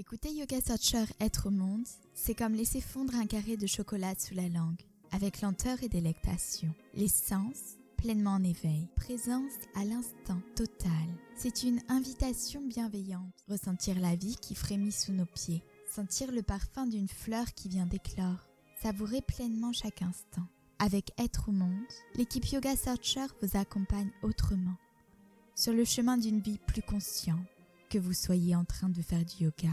Écouter Yoga Searcher être au monde, c'est comme laisser fondre un carré de chocolat sous la langue, avec lenteur et délectation. Les sens pleinement en éveil, présence à l'instant total. C'est une invitation bienveillante. Ressentir la vie qui frémit sous nos pieds, sentir le parfum d'une fleur qui vient d'éclore, savourer pleinement chaque instant. Avec Être au monde, l'équipe Yoga Searcher vous accompagne autrement, sur le chemin d'une vie plus consciente, que vous soyez en train de faire du yoga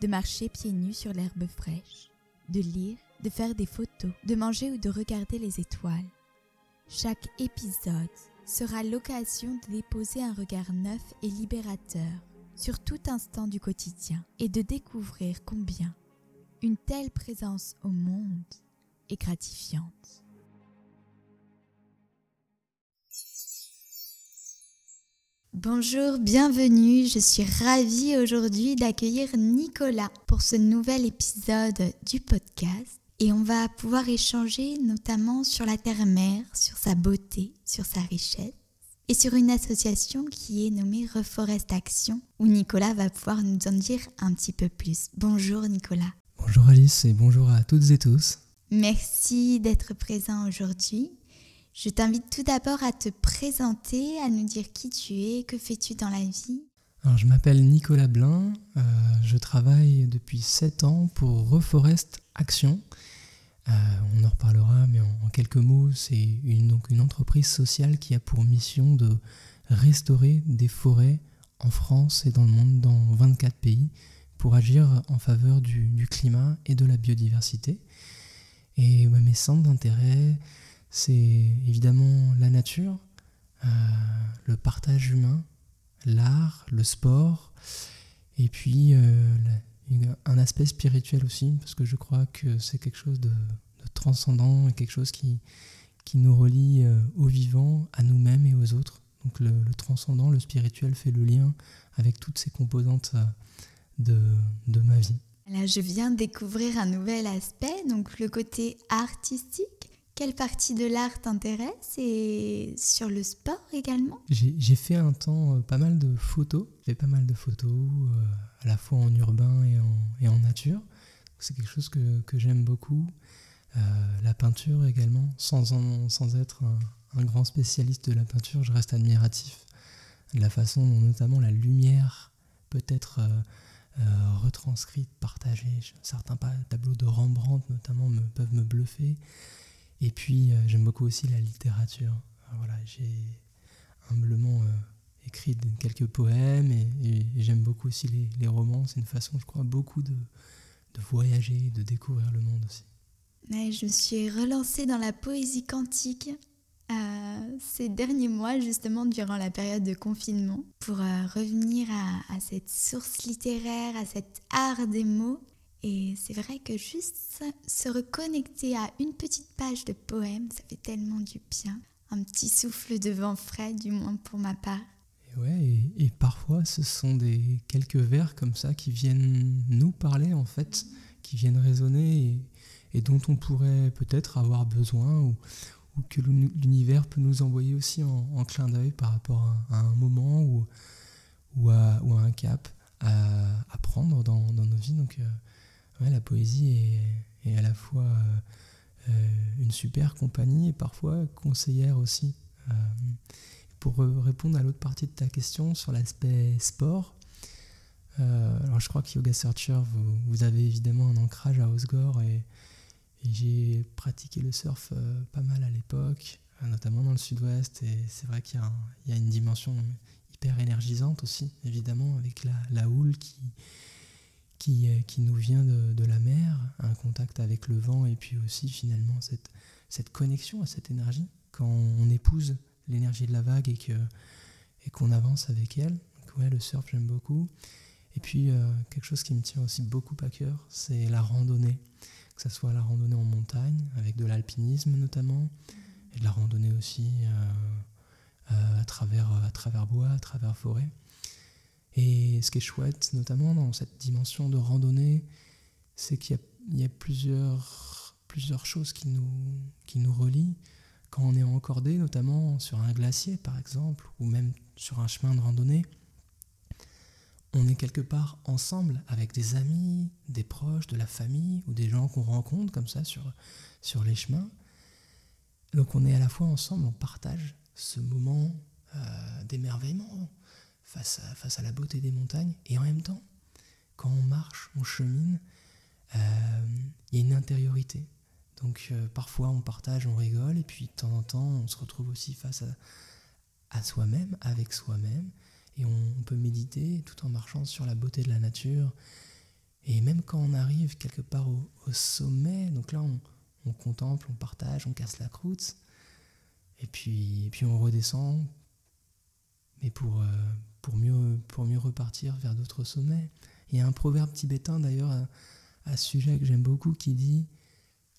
de marcher pieds nus sur l'herbe fraîche, de lire, de faire des photos, de manger ou de regarder les étoiles. Chaque épisode sera l'occasion de déposer un regard neuf et libérateur sur tout instant du quotidien et de découvrir combien une telle présence au monde est gratifiante. Bonjour, bienvenue. Je suis ravie aujourd'hui d'accueillir Nicolas pour ce nouvel épisode du podcast. Et on va pouvoir échanger notamment sur la terre-mère, sur sa beauté, sur sa richesse et sur une association qui est nommée Reforest Action où Nicolas va pouvoir nous en dire un petit peu plus. Bonjour Nicolas. Bonjour Alice et bonjour à toutes et tous. Merci d'être présent aujourd'hui. Je t'invite tout d'abord à te présenter, à nous dire qui tu es, que fais-tu dans la vie. Alors, je m'appelle Nicolas Blin, euh, je travaille depuis 7 ans pour Reforest Action. Euh, on en reparlera, mais en, quelques mots, c'est une, donc une entreprise sociale qui a pour mission de restaurer des forêts en France et dans le monde, dans 24 pays, pour agir en faveur du, climat et de la biodiversité. Et mes centres d'intérêt, c'est évidemment la nature, euh, le partage humain, l'art, le sport, et puis euh, un aspect spirituel aussi, parce que je crois que c'est quelque chose de, transcendant et quelque chose qui, qui nous relie euh, au vivant, à nous-mêmes et aux autres. Donc le, transcendant, le spirituel fait le lien avec toutes ces composantes de, de ma vie. Là, je viens de découvrir un nouvel aspect, donc le côté artistique quelle partie de l'art t'intéresse et sur le sport également? J'ai fait un temps euh, pas mal de photos. J'ai pas mal de photos, euh, à la fois en urbain et en, nature. C'est quelque chose que, j'aime beaucoup. Euh, la peinture également, sans, être un, grand spécialiste de la peinture, je reste admiratif de la façon dont notamment la lumière peut être retranscrite, partagée. Certains tableaux de Rembrandt notamment me, peuvent me bluffer. Et puis, euh, j'aime beaucoup aussi la littérature. voilà, j'ai humblement euh, écrit quelques poèmes et, j'aime beaucoup aussi les, romans. C'est une façon, je crois, beaucoup de, de voyager, de découvrir le monde aussi. je me suis relancée dans la poésie quantique euh, ces derniers mois, justement durant la période de confinement, pour revenir à, cette source littéraire, à cet art des mots et c'est vrai que juste se reconnecter à une petite page de poème, ça fait tellement du bien. Un petit souffle de vent frais, du moins pour ma part. Et ouais, et, parfois ce sont des quelques vers comme ça qui viennent nous parler en fait, qui viennent résonner et, dont on pourrait peut-être avoir besoin ou, que l'univers peut nous envoyer aussi en, clin d'œil par rapport à, un moment ou, à, un cap à, prendre dans, nos vies. Donc, euh, la poésie est, à la fois euh, euh, une super compagnie et parfois conseillère aussi. Euh, pour répondre à l'autre partie de ta question sur l'aspect sport, alors je crois que Yoga Searcher, vous, avez évidemment un ancrage à Osgore et, j'ai pratiqué le surf pas mal à l'époque, notamment dans le sud-ouest, et c'est vrai qu'il y, a une dimension hyper énergisante aussi, évidemment, avec la houle qui, qui, qui nous vient de, de, la mer, un contact avec le vent et puis aussi finalement cette, cette connexion à cette énergie quand on épouse l'énergie de la vague et que et qu'on avance avec elle. Ouais, le surf j'aime beaucoup. Et puis euh, quelque chose qui me tient aussi beaucoup à cœur, c'est la randonnée, que ce soit la randonnée en montagne avec de l'alpinisme notamment, et de la randonnée aussi euh, euh, à travers à travers bois, à travers forêt. Et ce qui est chouette, notamment dans cette dimension de randonnée, c'est qu'il y, a, plusieurs, choses qui nous, qui nous relient. Quand on est encordé, notamment sur un glacier par exemple, ou même sur un chemin de randonnée, on est quelque part ensemble avec des amis, des proches, de la famille ou des gens qu'on rencontre comme ça sur, sur les chemins. Donc on est à la fois ensemble, on partage ce moment euh, d'émerveillement face à, face à la beauté des montagnes et en même temps, quand on marche, on chemine, euh, il y a une intériorité. Donc euh, parfois on partage, on rigole et puis de temps en temps on se retrouve aussi face à, soi-même, avec soi-même et on, peut méditer tout en marchant sur la beauté de la nature. Et même quand on arrive quelque part au, sommet, donc là on, contemple, on partage, on casse la croûte, et puis, puis on redescend, mais pour, euh, pour, mieux, pour mieux repartir vers d'autres sommets. Il y a un proverbe tibétain d'ailleurs à, ce sujet que j'aime beaucoup qui dit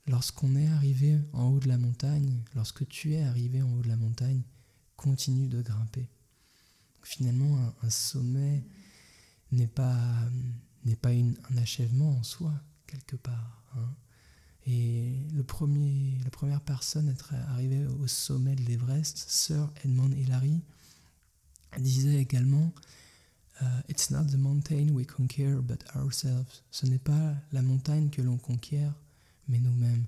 Lorsqu'on est arrivé en haut de la montagne, lorsque tu es arrivé en haut de la montagne, continue de grimper finalement, un, sommet n'est pas, n'est pas une, un achèvement en soi, quelque part. Hein. Et le premier, la première personne à être arrivée au sommet de l'Everest, Sir Edmund Hillary, disait également uh, It's not the mountain we conquer, but ourselves. Ce n'est pas la montagne que l'on conquiert, mais nous-mêmes.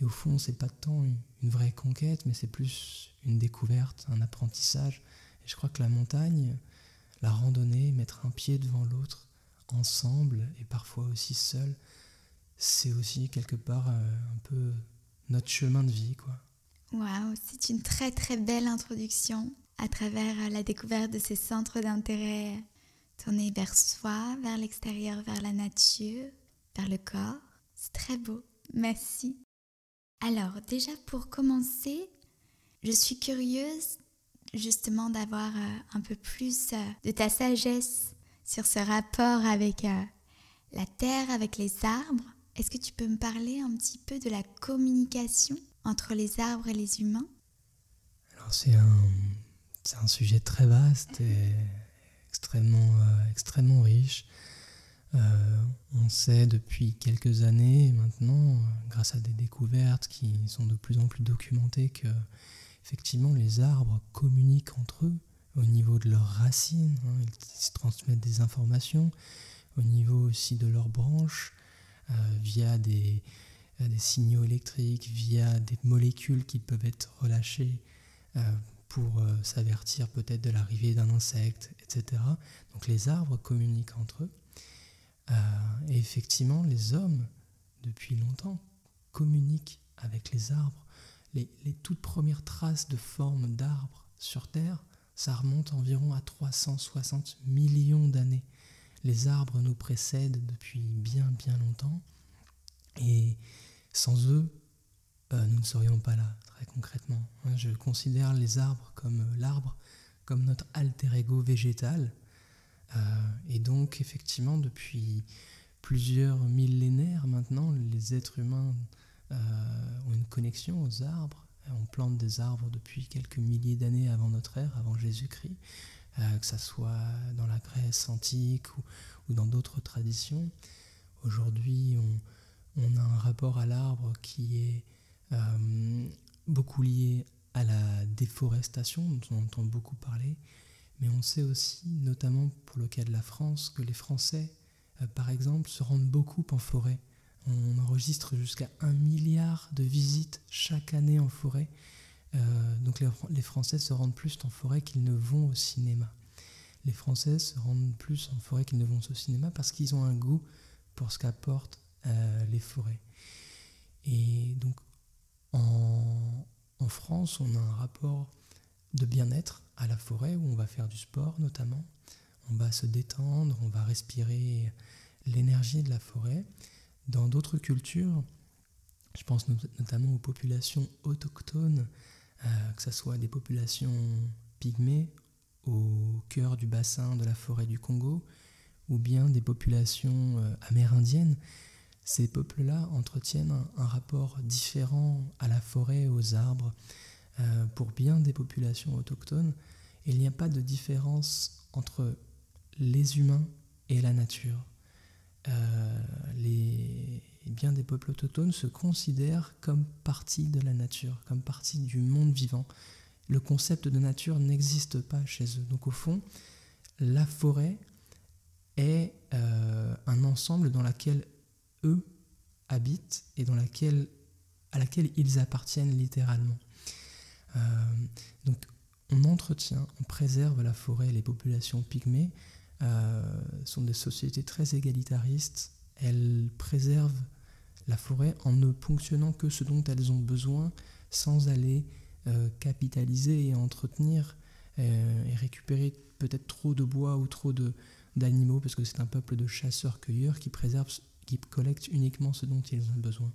Et au fond, c'est pas tant une vraie conquête, mais c'est plus une découverte, un apprentissage je crois que la montagne, la randonnée, mettre un pied devant l'autre, ensemble et parfois aussi seul, c'est aussi quelque part euh, un peu notre chemin de vie, quoi. Waouh, c'est une très très belle introduction à travers euh, la découverte de ces centres d'intérêt tournés vers soi, vers l'extérieur, vers la nature, vers le corps. C'est très beau. Merci. Alors, déjà pour commencer, je suis curieuse justement d'avoir euh, un peu plus euh, de ta sagesse sur ce rapport avec la terre, avec les arbres. Est-ce que tu peux me parler un petit peu de la communication entre les arbres et les humains? Alors c'est un, un, sujet très vaste et extrêmement, extrêmement riche. on sait depuis quelques années maintenant, grâce à des découvertes qui sont de plus en plus documentées, que effectivement, les arbres communiquent entre eux au niveau de leurs racines, hein, ils se transmettent des informations, au niveau aussi de leurs branches, euh, via des, euh, signaux électriques, via des molécules qui peuvent être relâchées euh, pour s'avertir peut-être de l'arrivée d'un insecte, etc. Donc les arbres communiquent entre eux. et effectivement, les hommes, depuis longtemps, communiquent avec les arbres les, toutes premières traces de forme d'arbres sur Terre, ça remonte environ à 360 millions d'années. Les arbres nous précèdent depuis bien bien longtemps et sans eux, euh, nous ne serions pas là, concrètement. Hein, je considère les arbres comme euh, l'arbre, comme notre alter ego végétal. Euh, et donc, effectivement, depuis plusieurs millénaires maintenant, les êtres humains euh, ont une connexion aux arbres. On plante des arbres depuis quelques milliers d'années avant notre ère, avant Jésus-Christ, que ce soit dans la Grèce antique ou, dans d'autres traditions. Aujourd'hui, on, a un rapport à l'arbre qui est beaucoup lié à la déforestation, dont on entend beaucoup parler, mais on sait aussi, notamment pour le cas de la France, que les Français, par exemple, se rendent beaucoup en forêt. On enregistre jusqu'à un milliard de visites chaque année en forêt. Euh, donc les, Français se rendent plus en forêt qu'ils ne vont au cinéma. Les Français se rendent plus en forêt qu'ils ne vont au cinéma parce qu'ils ont un goût pour ce qu'apportent euh, les forêts. Et donc en, France, on a un rapport de bien-être à la forêt où on va faire du sport notamment. On va se détendre, on va respirer l'énergie de la forêt. Dans d'autres cultures, je pense notamment aux populations autochtones, euh, que ce soit des populations pygmées au cœur du bassin de la forêt du Congo, ou bien des populations euh, amérindiennes, ces peuples-là entretiennent un, rapport différent à la forêt, aux arbres. Euh, pour bien des populations autochtones, il n'y a pas de différence entre les humains et la nature. Euh, les, bien des peuples autochtones se considèrent comme partie de la nature, comme partie du monde vivant. Le concept de nature n'existe pas chez eux. Donc au fond, la forêt est euh, un ensemble dans lequel eux habitent et dans laquelle, à laquelle ils appartiennent littéralement. Euh, donc on entretient, on préserve la forêt, les populations pygmées euh, sont des sociétés très égalitaristes. Elles préservent la forêt en ne ponctionnant que ce dont elles ont besoin sans aller euh, capitaliser et entretenir et récupérer peut-être trop de bois ou trop d'animaux parce que c'est un peuple de chasseurs-cueilleurs qui préserve, qui collecte uniquement ce dont ils ont besoin.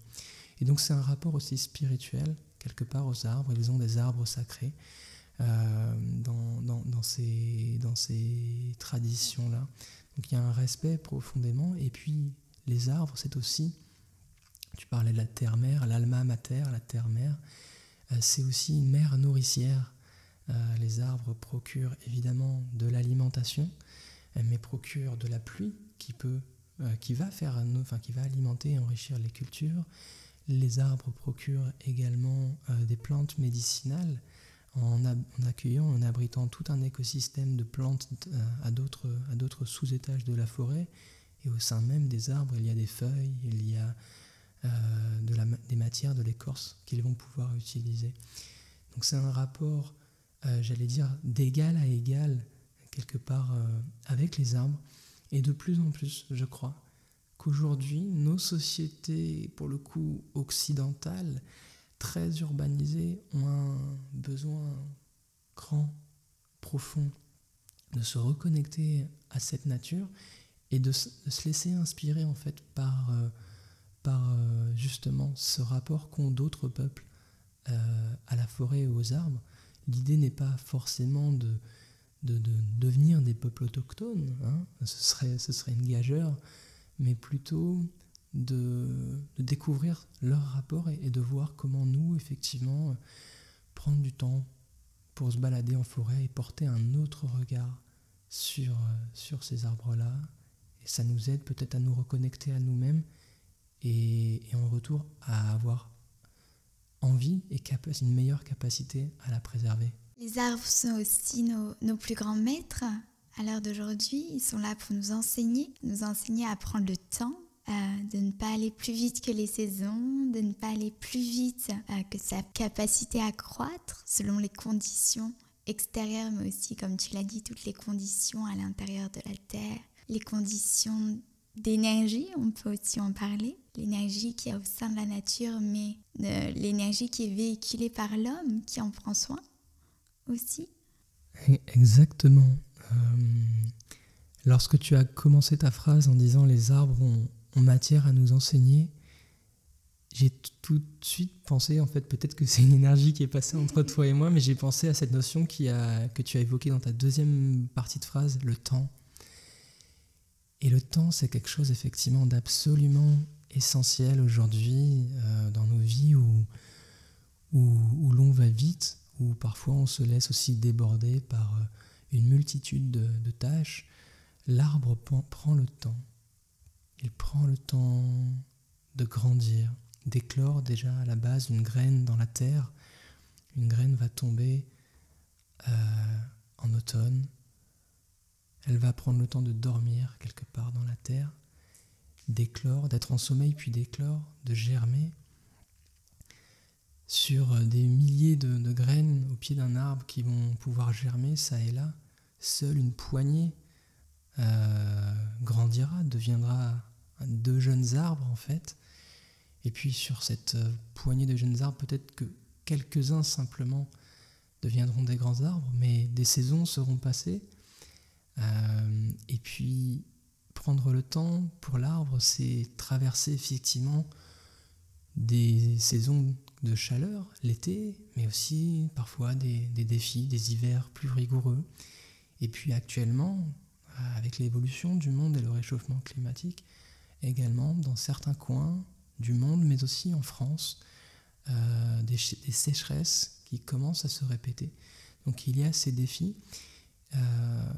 Et donc c'est un rapport aussi spirituel quelque part aux arbres. Ils ont des arbres sacrés euh, dans, dans, dans, ces, dans ces traditions-là. Donc il y a un respect profondément. Et puis les arbres, c'est aussi, tu parlais de la terre-mère, l'alma mater, la terre-mère, euh, c'est aussi une mère nourricière. Euh, les arbres procurent évidemment de l'alimentation, mais procurent de la pluie qui peut qui va faire, enfin, qui va alimenter et enrichir les cultures. Les arbres procurent également des plantes médicinales en, accueillant, en abritant tout un écosystème de plantes euh, à d'autres sous-étages de la forêt. Et au sein même des arbres, il y a des feuilles, il y a euh, des matières de l'écorce qu'ils vont pouvoir utiliser. Donc c'est un rapport, euh, j'allais dire, d'égal à égal, quelque part, avec les arbres. Et de plus en plus, je crois, qu'aujourd'hui, nos sociétés, pour le coup occidentales, très urbanisés ont un besoin grand, profond, de se reconnecter à cette nature et de, se laisser inspirer en fait par, euh, par euh, justement ce rapport qu'ont d'autres peuples euh, à la forêt et aux arbres. L'idée n'est pas forcément de, de, devenir des peuples autochtones, hein. ce, serait, ce serait une gageure, mais plutôt de, découvrir leur rapport et, de voir comment nous, effectivement, prendre du temps pour se balader en forêt et porter un autre regard sur, sur ces arbres-là. Et ça nous aide peut-être à nous reconnecter à nous-mêmes et, en retour à avoir envie et une meilleure capacité à la préserver. Les arbres sont aussi nos, plus grands maîtres. À l'heure d'aujourd'hui, ils sont là pour nous enseigner, nous enseigner à prendre le temps euh, de ne pas aller plus vite que les saisons, de ne pas aller plus vite euh, que sa capacité à croître selon les conditions extérieures, mais aussi, comme tu l'as dit, toutes les conditions à l'intérieur de la Terre, les conditions d'énergie, on peut aussi en parler, l'énergie qui est au sein de la nature, mais euh, l'énergie qui est véhiculée par l'homme, qui en prend soin aussi. Exactement. lorsque tu as commencé ta phrase en disant les arbres ont, matière à nous enseigner, j'ai tout de suite pensé, en fait, peut-être que c'est une énergie qui est passée entre toi et moi, mais j'ai pensé à cette notion qui a, que tu as évoquée dans ta deuxième partie de phrase, le temps. Et le temps, c'est quelque chose effectivement d'absolument essentiel aujourd'hui euh, dans nos vies où, où, l'on va vite, où parfois on se laisse aussi déborder par euh, une multitude de, tâches. L'arbre prend le temps il prend le temps de grandir, d'éclore déjà à la base une graine dans la terre. Une graine va tomber euh, en automne. Elle va prendre le temps de dormir quelque part dans la terre, d'éclore, d'être en sommeil puis d'éclore, de germer. Sur des milliers de, graines au pied d'un arbre qui vont pouvoir germer, ça et là, seule une poignée euh, grandira, deviendra deux jeunes arbres en fait. Et puis sur cette euh, poignée de jeunes arbres, peut-être que quelques-uns simplement deviendront des grands arbres, mais des saisons seront passées. Euh, et puis prendre le temps pour l'arbre, c'est traverser effectivement des saisons de chaleur, l'été, mais aussi parfois des, défis, des hivers plus rigoureux. Et puis actuellement, avec l'évolution du monde et le réchauffement climatique, également dans certains coins du monde, mais aussi en France, euh, des, sécheresses qui commencent à se répéter. Donc il y a ces défis euh,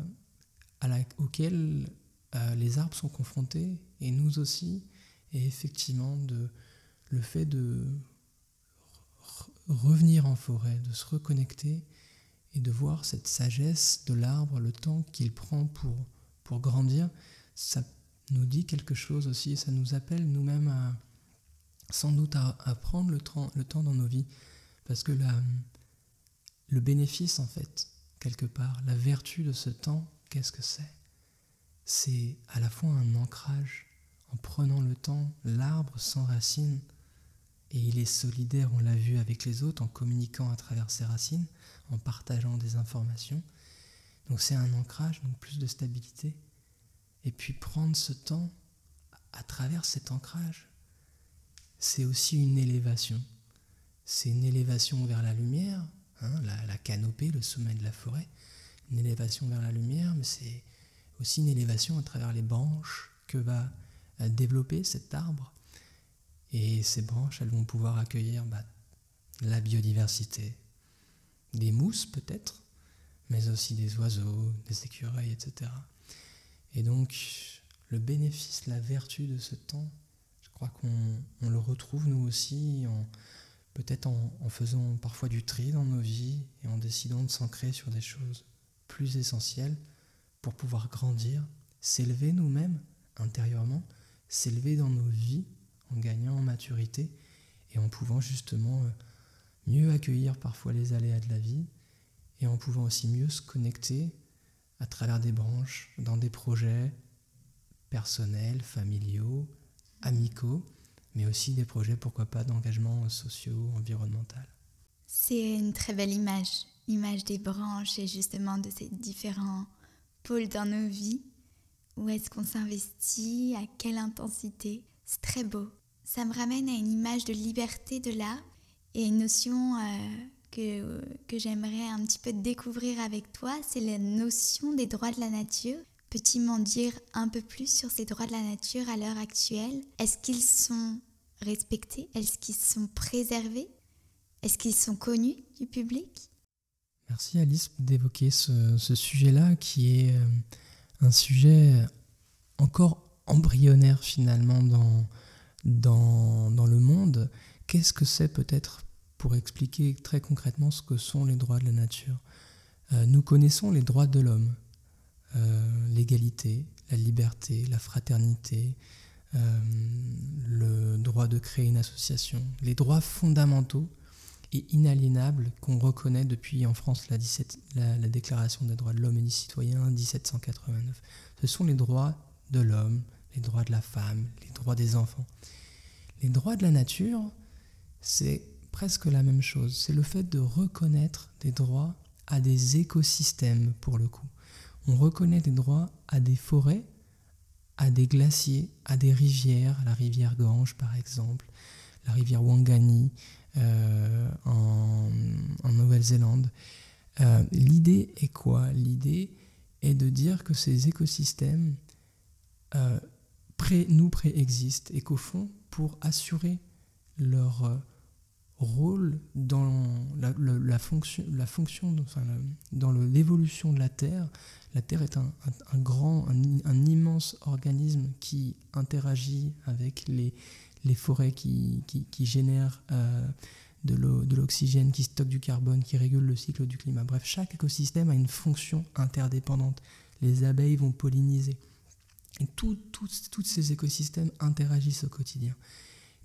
auxquels euh, les arbres sont confrontés, et nous aussi, et effectivement de, le fait de revenir en forêt, de se reconnecter et de voir cette sagesse de l'arbre, le temps qu'il prend pour, pour grandir, ça nous dit quelque chose aussi, ça nous appelle nous-mêmes à sans doute à, prendre le temps, le temps dans nos vies, parce que la, le bénéfice, en fait, quelque part, la vertu de ce temps, qu'est-ce que c'est? C'est à la fois un ancrage, en prenant le temps, l'arbre sans racines, et il est solidaire, on l'a vu avec les autres, en communiquant à travers ses racines, en partageant des informations. Donc c'est un ancrage, donc plus de stabilité. Et puis prendre ce temps à travers cet ancrage, c'est aussi une élévation. C'est une élévation vers la lumière, hein, la, canopée, le sommet de la forêt, une élévation vers la lumière, mais c'est aussi une élévation à travers les branches que va euh, développer cet arbre. Et ces branches, elles vont pouvoir accueillir bah, la biodiversité, des mousses peut-être, mais aussi des oiseaux, des écureuils, etc. Et donc, le bénéfice, la vertu de ce temps, je crois qu'on le retrouve nous aussi, peut-être en, en, faisant parfois du tri dans nos vies et en décidant de s'ancrer sur des choses plus essentielles pour pouvoir grandir, s'élever nous-mêmes intérieurement, s'élever dans nos vies en gagnant en maturité et en pouvant justement euh, mieux accueillir parfois les aléas de la vie et en pouvant aussi mieux se connecter à travers des branches dans des projets personnels, familiaux, amicaux, mais aussi des projets, pourquoi pas, d'engagement sociaux, environnemental. C'est une très belle image, l'image des branches et justement de ces différents pôles dans nos vies. Où est-ce qu'on s'investit, à quelle intensité? C'est très beau ça me ramène à une image de liberté de l'art et une notion euh, que, que j'aimerais un petit peu découvrir avec toi, c'est la notion des droits de la nature. Peux-tu m'en dire un peu plus sur ces droits de la nature à l'heure actuelle? Est-ce qu'ils sont respectés? Est-ce qu'ils sont préservés? Est-ce qu'ils sont connus du public? Merci Alice d'évoquer ce, ce sujet-là qui est euh, un sujet encore embryonnaire finalement dans, dans, le monde, qu'est-ce que c'est peut-être pour expliquer très concrètement ce que sont les droits de la nature? Euh, Nous connaissons les droits de l'homme, euh, l'égalité, la liberté, la fraternité, euh, le droit de créer une association, les droits fondamentaux et inaliénables qu'on reconnaît depuis en France la, 17, la, la Déclaration des droits de l'homme et du citoyen 1789. Ce sont les droits de l'homme, les droits de la femme, les droits des enfants. Les droits de la nature, c'est presque la même chose. C'est le fait de reconnaître des droits à des écosystèmes, pour le coup. On reconnaît des droits à des forêts, à des glaciers, à des rivières, la rivière Gange par exemple, la rivière Wangani euh, en, Nouvelle-Zélande. Euh, l'idée est quoi? L'idée est de dire que ces écosystèmes euh, nous préexistent et qu'au fond, pour assurer leur euh, rôle dans la, fonction, la fonction dans l'évolution de la Terre, la Terre est un, grand, un, immense organisme qui interagit avec les, les forêts qui, qui, génèrent euh, de l'oxygène, qui stockent du carbone, qui régulent le cycle du climat. Bref, chaque écosystème a une fonction interdépendante. Les abeilles vont polliniser. Tous ces écosystèmes interagissent au quotidien.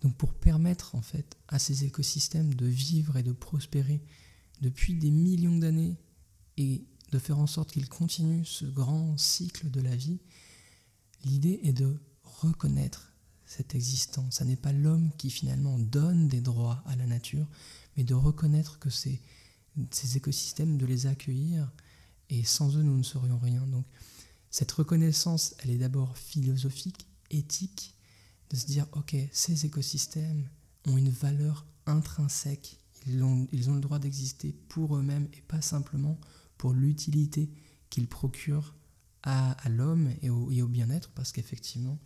Donc pour permettre en fait à ces écosystèmes de vivre et de prospérer depuis des millions d'années et de faire en sorte qu'ils continuent ce grand cycle de la vie, l'idée est de reconnaître cette existence. Ce n'est pas l'homme qui finalement donne des droits à la nature, mais de reconnaître que c'est ces écosystèmes, de les accueillir, et sans eux, nous ne serions rien. Donc cette reconnaissance, elle est d'abord philosophique, éthique, de se dire, ok, ces écosystèmes ont une valeur intrinsèque, ils ont, ils ont le droit d'exister pour eux-mêmes et pas simplement pour l'utilité qu'ils procurent à, l'homme et au, au bien-être, parce qu'effectivement,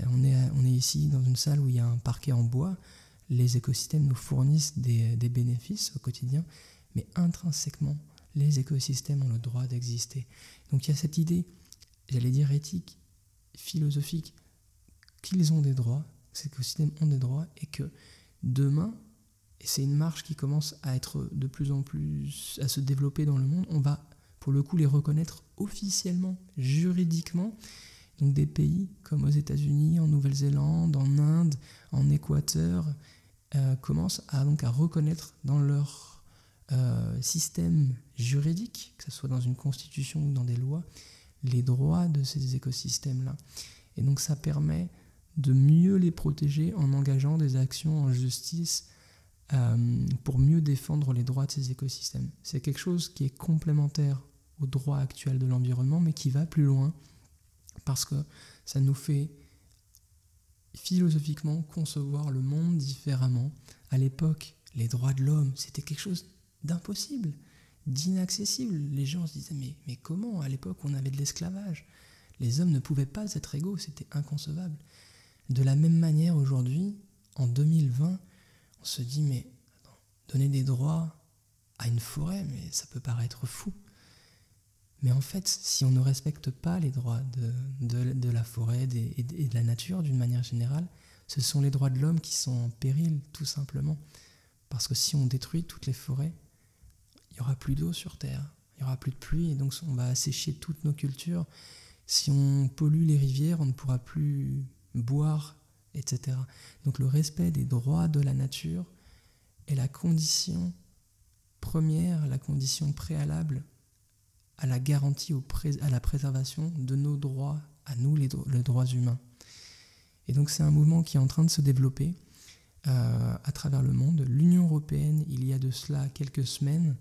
euh, on est, on est ici dans une salle où il y a un parquet en bois, les écosystèmes nous fournissent des, des bénéfices au quotidien, mais intrinsèquement, les écosystèmes ont le droit d'exister. Donc il y a cette idée j'allais dire éthique, philosophique, qu'ils ont des droits, ces écosystèmes ont des droits, et que demain, et c'est une marche qui commence à être de plus en plus, à se développer dans le monde, on va pour le coup les reconnaître officiellement, juridiquement, Donc des pays comme aux États-Unis, en Nouvelle-Zélande, en Inde, en Équateur, euh, commencent à, donc, à reconnaître dans leur euh, système juridique, que ce soit dans une constitution ou dans des lois, les droits de ces écosystèmes-là. Et donc ça permet de mieux les protéger en engageant des actions en justice euh, pour mieux défendre les droits de ces écosystèmes. C'est quelque chose qui est complémentaire au droit actuel de l'environnement, mais qui va plus loin parce que ça nous fait philosophiquement concevoir le monde différemment. À l'époque, les droits de l'homme, c'était quelque chose d'impossible, d'inaccessible. Les gens se disaient mais, mais comment? À l'époque, on avait de l'esclavage. Les hommes ne pouvaient pas être égaux, c'était inconcevable. De la même manière, aujourd'hui, en 2020, on se dit mais donner des droits à une forêt, mais ça peut paraître fou. Mais en fait, si on ne respecte pas les droits de, la forêt et, de la nature d'une manière générale, ce sont les droits de l'homme qui sont en péril, tout simplement. Parce que si on détruit toutes les forêts, il n'y aura plus d'eau sur Terre, il n'y aura plus de pluie, et donc on va assécher toutes nos cultures. Si on pollue les rivières, on ne pourra plus boire, etc. Donc le respect des droits de la nature est la condition première, la condition préalable à la garantie, à la préservation de nos droits, à nous les, droits humains. Et donc c'est un mouvement qui est en train de se développer euh, à travers le monde. L'Union européenne, il y a de cela quelques semaines,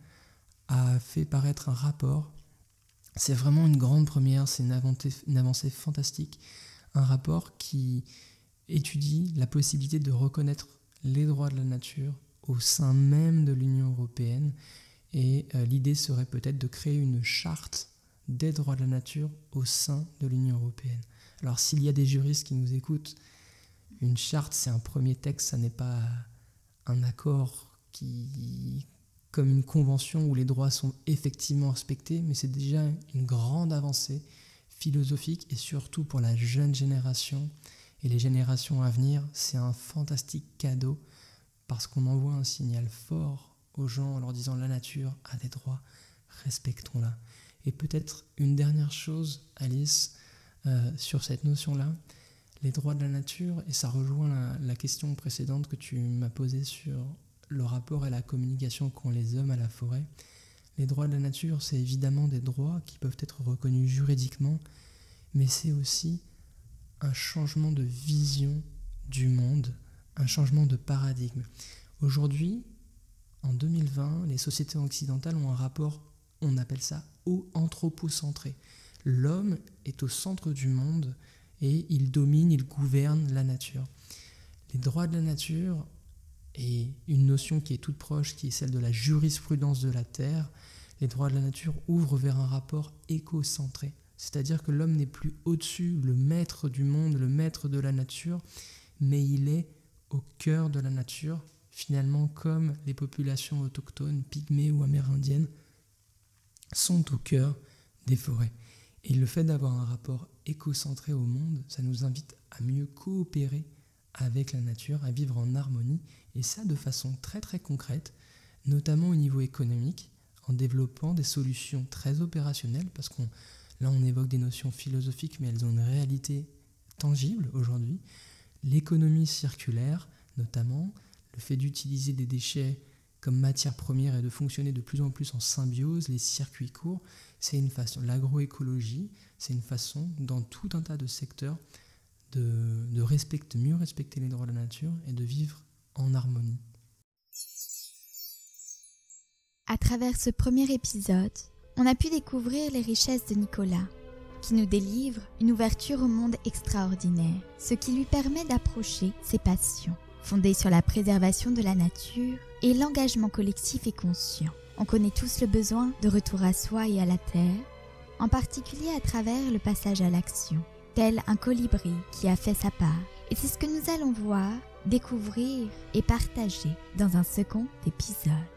a fait paraître un rapport. C'est vraiment une grande première, c'est une, avancée fantastique. Un rapport qui étudie la possibilité de reconnaître les droits de la nature au sein même de l'Union européenne et euh, l'idée serait peut-être de créer une charte des droits de la nature au sein de l'Union européenne. Alors s'il y a des juristes qui nous écoutent, une charte c'est un premier texte, ça n'est pas un accord qui comme une convention où les droits sont effectivement respectés, mais c'est déjà une grande avancée philosophique et surtout pour la jeune génération et les générations à venir, c'est un fantastique cadeau parce qu'on envoie un signal fort aux gens en leur disant la nature a des droits, respectons-la. Et peut-être une dernière chose, Alice, euh, sur cette notion-là, les droits de la nature, et ça rejoint la, question précédente que tu m'as posée sur le rapport et la communication qu'ont les hommes à la forêt. Les droits de la nature, c'est évidemment des droits qui peuvent être reconnus juridiquement, mais c'est aussi un changement de vision du monde, un changement de paradigme. Aujourd'hui, en 2020, les sociétés occidentales ont un rapport, on appelle ça, au anthropocentré. L'homme est au centre du monde et il domine, il gouverne la nature. Les droits de la nature et une notion qui est toute proche, qui est celle de la jurisprudence de la Terre, les droits de la nature ouvrent vers un rapport écocentré. C'est-à-dire que l'homme n'est plus au-dessus, le maître du monde, le maître de la nature, mais il est au cœur de la nature finalement comme les populations autochtones, pygmées ou amérindiennes, sont au cœur des forêts. Et le fait d'avoir un rapport écocentré au monde, ça nous invite à mieux coopérer avec la nature, à vivre en harmonie, et ça de façon très très concrète, notamment au niveau économique, en développant des solutions très opérationnelles, parce qu'on là on évoque des notions philosophiques, mais elles ont une réalité tangible aujourd'hui. L'économie circulaire, notamment, le fait d'utiliser des déchets comme matière première et de fonctionner de plus en plus en symbiose, les circuits courts, c'est une façon. L'agroécologie, c'est une façon, dans tout un tas de secteurs, de, de respecter, mieux respecter les droits de la nature et de vivre en harmonie. À travers ce premier épisode, on a pu découvrir les richesses de Nicolas, qui nous délivre une ouverture au monde extraordinaire, ce qui lui permet d'approcher ses passions fondée sur la préservation de la nature et l'engagement collectif et conscient. On connaît tous le besoin de retour à soi et à la terre, en particulier à travers le passage à l'action, tel un colibri qui a fait sa part. Et c'est ce que nous allons voir, découvrir et partager dans un second épisode.